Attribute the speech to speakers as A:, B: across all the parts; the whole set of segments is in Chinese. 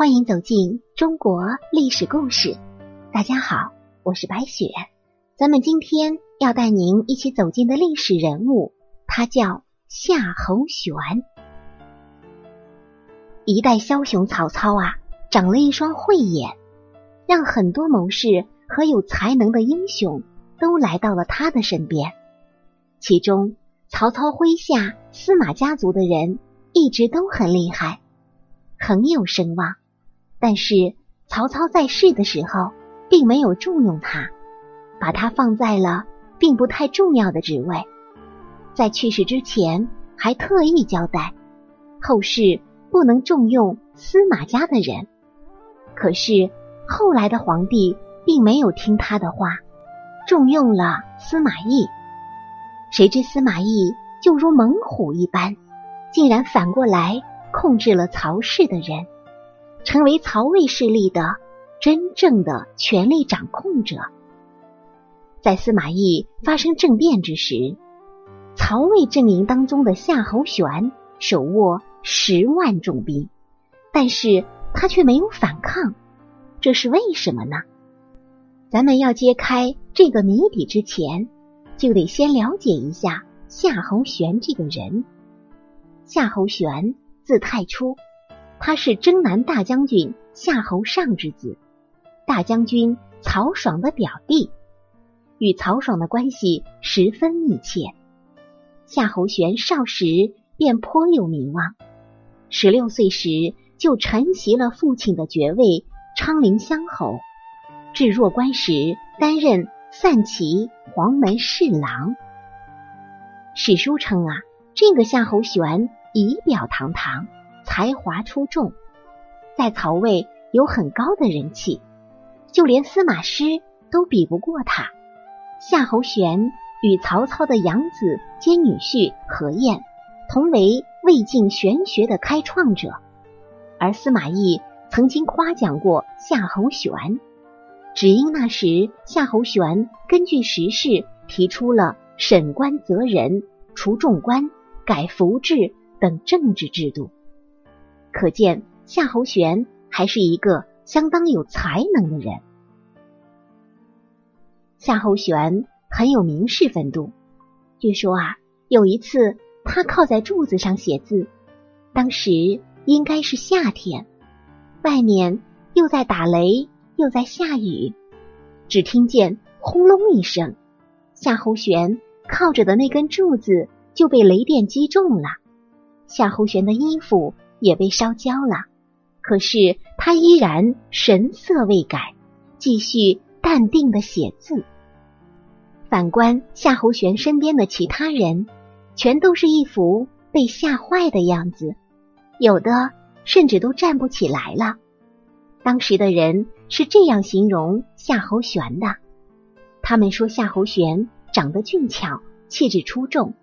A: 欢迎走进中国历史故事。大家好，我是白雪。咱们今天要带您一起走进的历史人物，他叫夏侯玄。一代枭雄曹操啊，长了一双慧眼，让很多谋士和有才能的英雄都来到了他的身边。其中，曹操麾下司马家族的人一直都很厉害，很有声望。但是曹操在世的时候，并没有重用他，把他放在了并不太重要的职位。在去世之前，还特意交代后世不能重用司马家的人。可是后来的皇帝并没有听他的话，重用了司马懿。谁知司马懿就如猛虎一般，竟然反过来控制了曹氏的人。成为曹魏势力的真正的权力掌控者。在司马懿发生政变之时，曹魏阵营当中的夏侯玄手握十万重兵，但是他却没有反抗，这是为什么呢？咱们要揭开这个谜底之前，就得先了解一下夏侯玄这个人。夏侯玄字太初。他是征南大将军夏侯尚之子，大将军曹爽的表弟，与曹爽的关系十分密切。夏侯玄少时便颇有名望，十六岁时就承袭了父亲的爵位昌陵乡侯，至弱冠时担任散骑黄门侍郎。史书称啊，这个夏侯玄仪表堂堂。才华出众，在曹魏有很高的人气，就连司马师都比不过他。夏侯玄与曹操的养子兼女婿何晏同为魏晋玄学的开创者，而司马懿曾经夸奖过夏侯玄，只因那时夏侯玄根据时事提出了审官择人、除众官、改服制等政治制度。可见夏侯玄还是一个相当有才能的人。夏侯玄很有名士风度。据说啊，有一次他靠在柱子上写字，当时应该是夏天，外面又在打雷又在下雨，只听见轰隆一声，夏侯玄靠着的那根柱子就被雷电击中了。夏侯玄的衣服。也被烧焦了，可是他依然神色未改，继续淡定的写字。反观夏侯玄身边的其他人，全都是一副被吓坏的样子，有的甚至都站不起来了。当时的人是这样形容夏侯玄的：他们说夏侯玄长得俊俏，气质出众，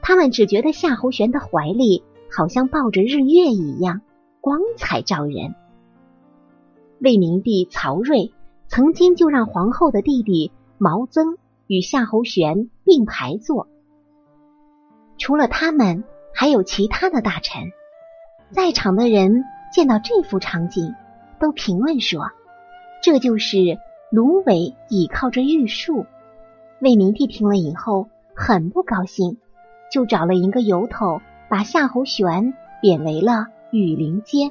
A: 他们只觉得夏侯玄的怀里。好像抱着日月一样光彩照人。魏明帝曹睿曾经就让皇后的弟弟毛增与夏侯玄并排坐，除了他们，还有其他的大臣。在场的人见到这幅场景，都评论说：“这就是芦苇倚靠着玉树。”魏明帝听了以后很不高兴，就找了一个由头。把夏侯玄贬为了羽林监。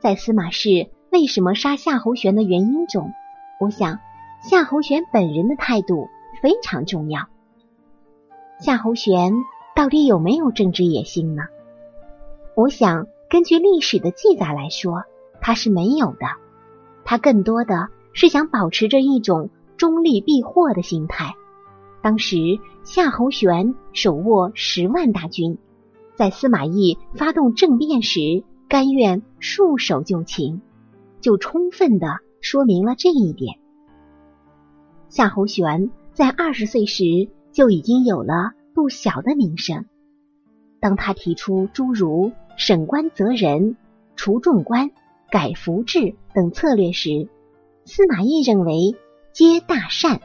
A: 在司马氏为什么杀夏侯玄的原因中，我想夏侯玄本人的态度非常重要。夏侯玄到底有没有政治野心呢？我想根据历史的记载来说，他是没有的。他更多的是想保持着一种中立避祸的心态。当时夏侯玄手握十万大军，在司马懿发动政变时，甘愿束手就擒，就充分的说明了这一点。夏侯玄在二十岁时就已经有了不小的名声。当他提出诸如审官择人、除众官、改服制等策略时，司马懿认为皆大善，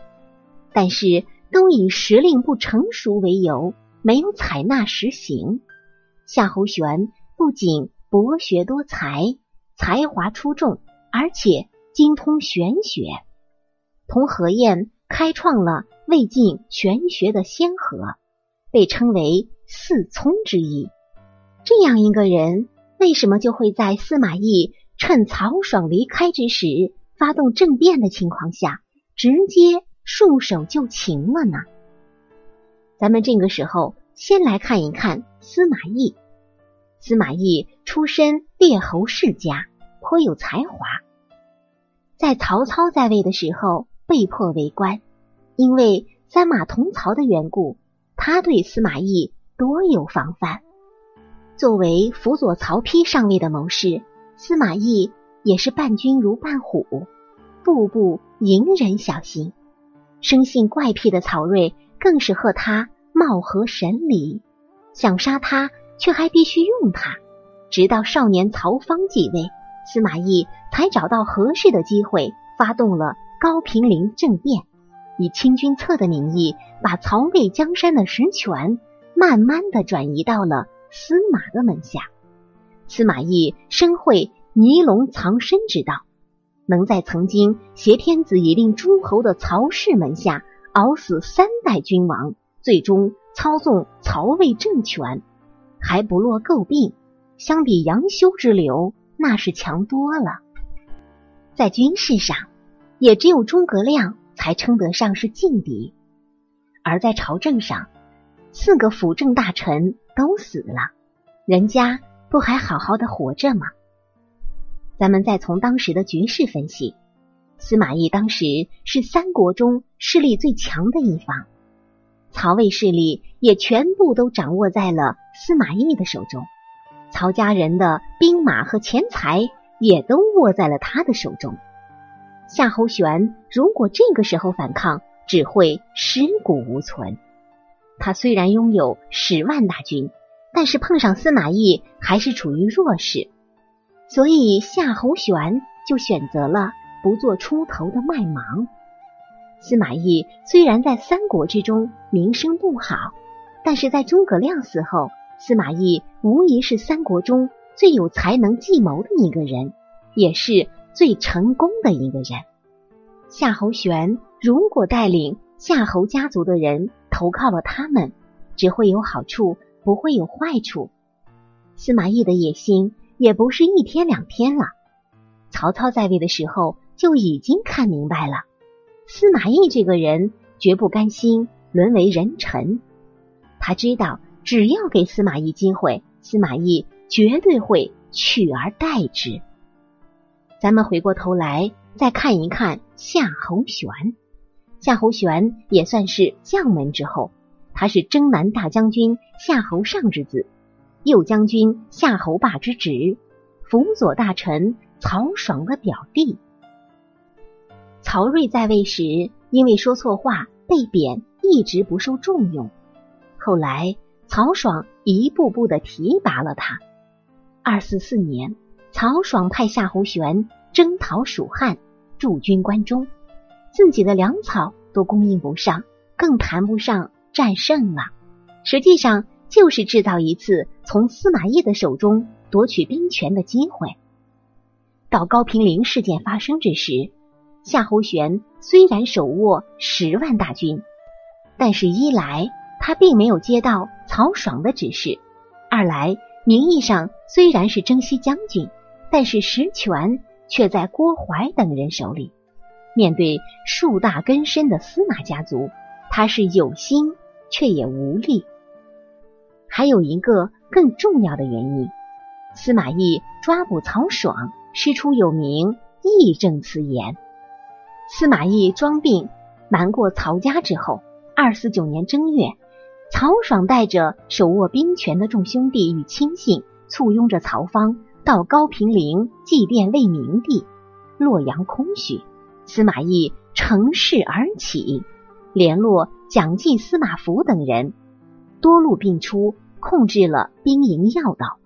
A: 但是。都以时令不成熟为由，没有采纳实行。夏侯玄不仅博学多才，才华出众，而且精通玄学，同何晏开创了魏晋玄学的先河，被称为四聪之一。这样一个人，为什么就会在司马懿趁曹爽离开之时，发动政变的情况下，直接束手就擒了呢？咱们这个时候先来看一看司马懿。司马懿出身列侯世家，颇有才华。在曹操在位的时候，被迫为官，因为三马同曹的缘故，他对司马懿多有防范。作为辅佐曹丕上位的谋士，司马懿也是伴君如伴虎，步步迎人小心。生性怪癖的曹睿更是和他貌合神离，想杀他。却还必须用他，直到少年曹芳继位，司马懿才找到合适的机会，发动了高平陵政变，以清君侧的名义，把曹魏江山的实权慢慢的转移到了司马的门下。司马懿深会尼龙藏身之道，能在曾经挟天子以令诸侯的曹氏门下熬死三代君王，最终操纵曹魏政权。还不落诟病，相比杨修之流，那是强多了。在军事上，也只有诸葛亮才称得上是劲敌；而在朝政上，四个辅政大臣都死了，人家不还好好的活着吗？咱们再从当时的局势分析，司马懿当时是三国中势力最强的一方。曹魏势力也全部都掌握在了司马懿的手中，曹家人的兵马和钱财也都握在了他的手中。夏侯玄如果这个时候反抗，只会尸骨无存。他虽然拥有十万大军，但是碰上司马懿还是处于弱势，所以夏侯玄就选择了不做出头的卖芒。司马懿虽然在三国之中名声不好，但是在诸葛亮死后，司马懿无疑是三国中最有才能计谋的一个人，也是最成功的一个人。夏侯玄如果带领夏侯家族的人投靠了他们，只会有好处，不会有坏处。司马懿的野心也不是一天两天了，曹操在位的时候就已经看明白了。司马懿这个人绝不甘心沦为人臣，他知道只要给司马懿机会，司马懿绝对会取而代之。咱们回过头来再看一看夏侯玄，夏侯玄也算是将门之后，他是征南大将军夏侯尚之子，右将军夏侯霸之侄，辅佐大臣曹爽的表弟。曹睿在位时，因为说错话被贬，一直不受重用。后来曹爽一步步的提拔了他。二四四年，曹爽派夏侯玄征讨蜀汉，驻军关中，自己的粮草都供应不上，更谈不上战胜了。实际上就是制造一次从司马懿的手中夺取兵权的机会。到高平陵事件发生之时。夏侯玄虽然手握十万大军，但是一来他并没有接到曹爽的指示，二来名义上虽然是征西将军，但是实权却在郭淮等人手里。面对树大根深的司马家族，他是有心却也无力。还有一个更重要的原因，司马懿抓捕曹爽，师出有名义正辞严。司马懿装病瞒过曹家之后，二四九年正月，曹爽带着手握兵权的众兄弟与亲信，簇拥着曹芳到高平陵祭奠魏明帝。洛阳空虚，司马懿乘势而起，联络蒋济、司马孚等人，多路并出，控制了兵营要道，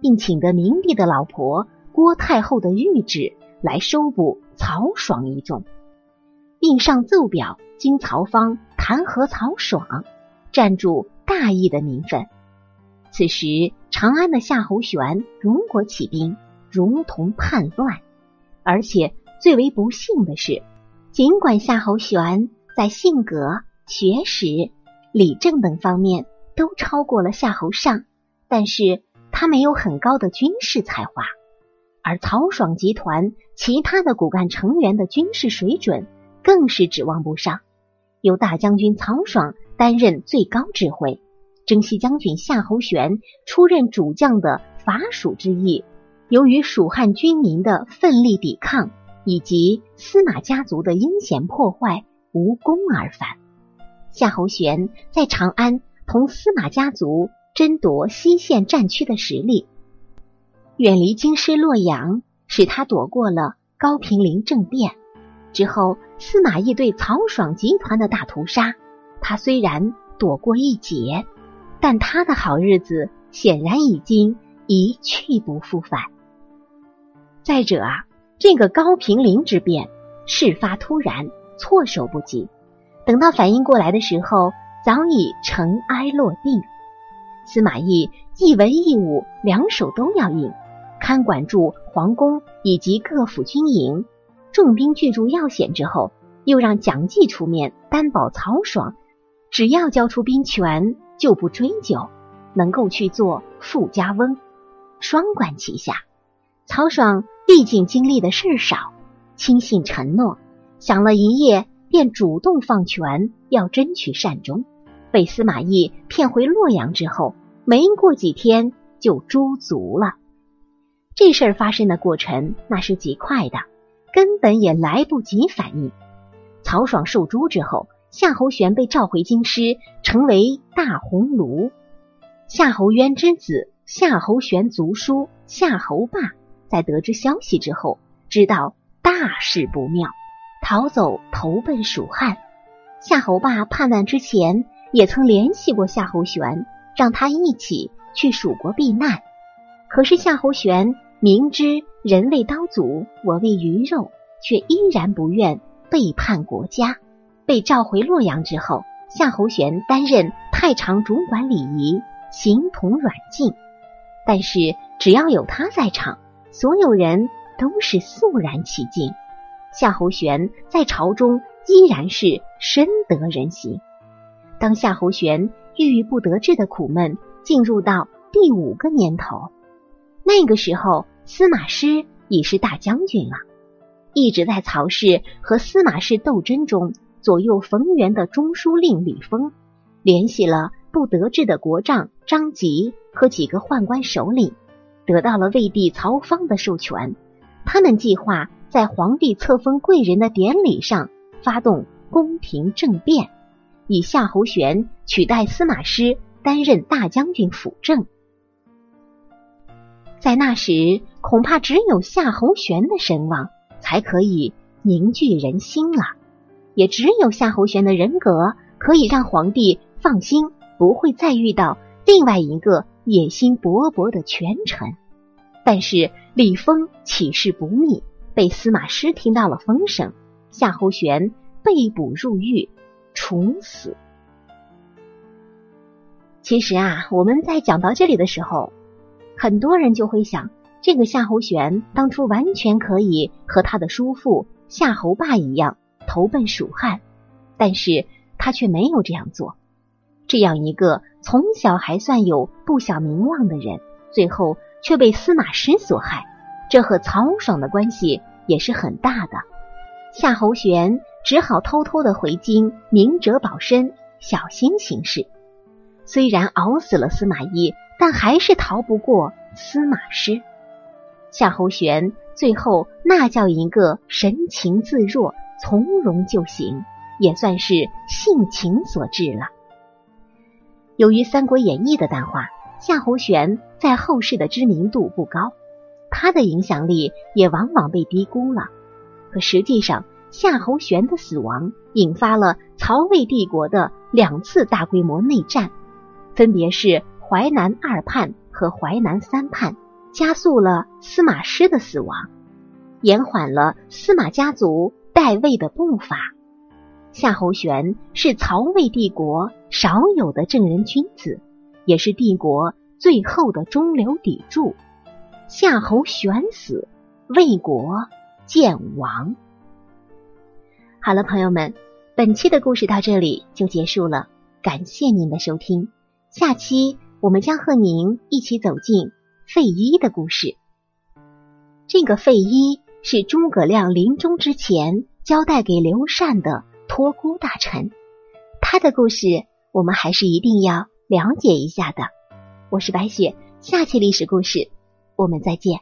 A: 并请得明帝的老婆郭太后的谕旨来收捕曹爽一众。并上奏表，经曹芳弹劾曹爽，占住大义的名分。此时，长安的夏侯玄如果起兵，如同叛乱。而且最为不幸的是，尽管夏侯玄在性格、学识、理政等方面都超过了夏侯尚，但是他没有很高的军事才华，而曹爽集团其他的骨干成员的军事水准更是指望不上。由大将军曹爽担任最高指挥，征西将军夏侯玄出任主将的伐蜀之役。由于蜀汉军民的奋力抵抗以及司马家族的阴险破坏，无功而返。夏侯玄在长安同司马家族争夺西线战区的实力，远离京师洛阳，使他躲过了高平陵政变。之后，司马懿对曹爽集团的大屠杀，他虽然躲过一劫，但他的好日子显然已经一去不复返。再者啊，这个高平陵之变事发突然，措手不及。等到反应过来的时候，早已尘埃落定。司马懿一文一武两手都要硬，看管住皇宫以及各府军营，重兵聚住要险之后，又让蒋济出面担保曹爽，只要交出兵权，就不追究，能够去做富家翁，双管齐下。曹爽。毕竟经历的事少，轻信承诺，想了一夜，便主动放权，要争取善终。被司马懿骗回洛阳之后，没过几天就诛族了。这事儿发生的过程那是极快的，根本也来不及反应。曹爽受诛之后，夏侯玄被召回京师，成为大鸿胪。夏侯渊之子夏侯玄族叔夏侯霸。在得知消息之后，知道大事不妙，逃走投奔蜀汉。夏侯霸叛乱之前，也曾联系过夏侯玄，让他一起去蜀国避难。可是夏侯玄明知人为刀俎，我为鱼肉，却依然不愿背叛国家。被召回洛阳之后，夏侯玄担任太常主管礼仪，形同软禁。但是只要有他在场。所有人都是肃然起敬，夏侯玄在朝中依然是深得人心。当夏侯玄郁郁不得志的苦闷进入到第五个年头，那个时候司马师已是大将军了。一直在曹氏和司马氏斗争中左右逢源的中书令李丰，联系了不得志的国丈张吉和几个宦官首领。得到了魏帝曹芳的授权，他们计划在皇帝册封贵人的典礼上发动宫廷政变，以夏侯玄取代司马师担任大将军辅政。在那时，恐怕只有夏侯玄的声望才可以凝聚人心了，也只有夏侯玄的人格可以让皇帝放心，不会再遇到另外一个。野心勃勃的权臣，但是李丰起事不密，被司马师听到了风声，夏侯玄被捕入狱，处死。其实啊，我们在讲到这里的时候，很多人就会想，这个夏侯玄当初完全可以和他的叔父夏侯霸一样投奔蜀汉，但是他却没有这样做。这样一个从小还算有不小名望的人，最后却被司马师所害，这和曹爽的关系也是很大的。夏侯玄只好偷偷的回京，明哲保身，小心行事。虽然熬死了司马懿，但还是逃不过司马师。夏侯玄最后那叫一个神情自若、从容就行，也算是性情所致了。由于《三国演义》的淡化，夏侯玄在后世的知名度不高，他的影响力也往往被低估了。可实际上，夏侯玄的死亡引发了曹魏帝国的两次大规模内战，分别是淮南二叛和淮南三叛，加速了司马师的死亡，延缓了司马家族代位的步伐。夏侯玄是曹魏帝国少有的正人君子，也是帝国最后的中流砥柱。夏侯玄死，魏国建亡。好了，朋友们，本期的故事到这里就结束了，感谢您的收听。下期我们将和您一起走进费祎的故事。这个费祎是诸葛亮临终之前交代给刘禅的托孤大臣，他的故事我们还是一定要了解一下的。我是白雪，下期历史故事我们再见。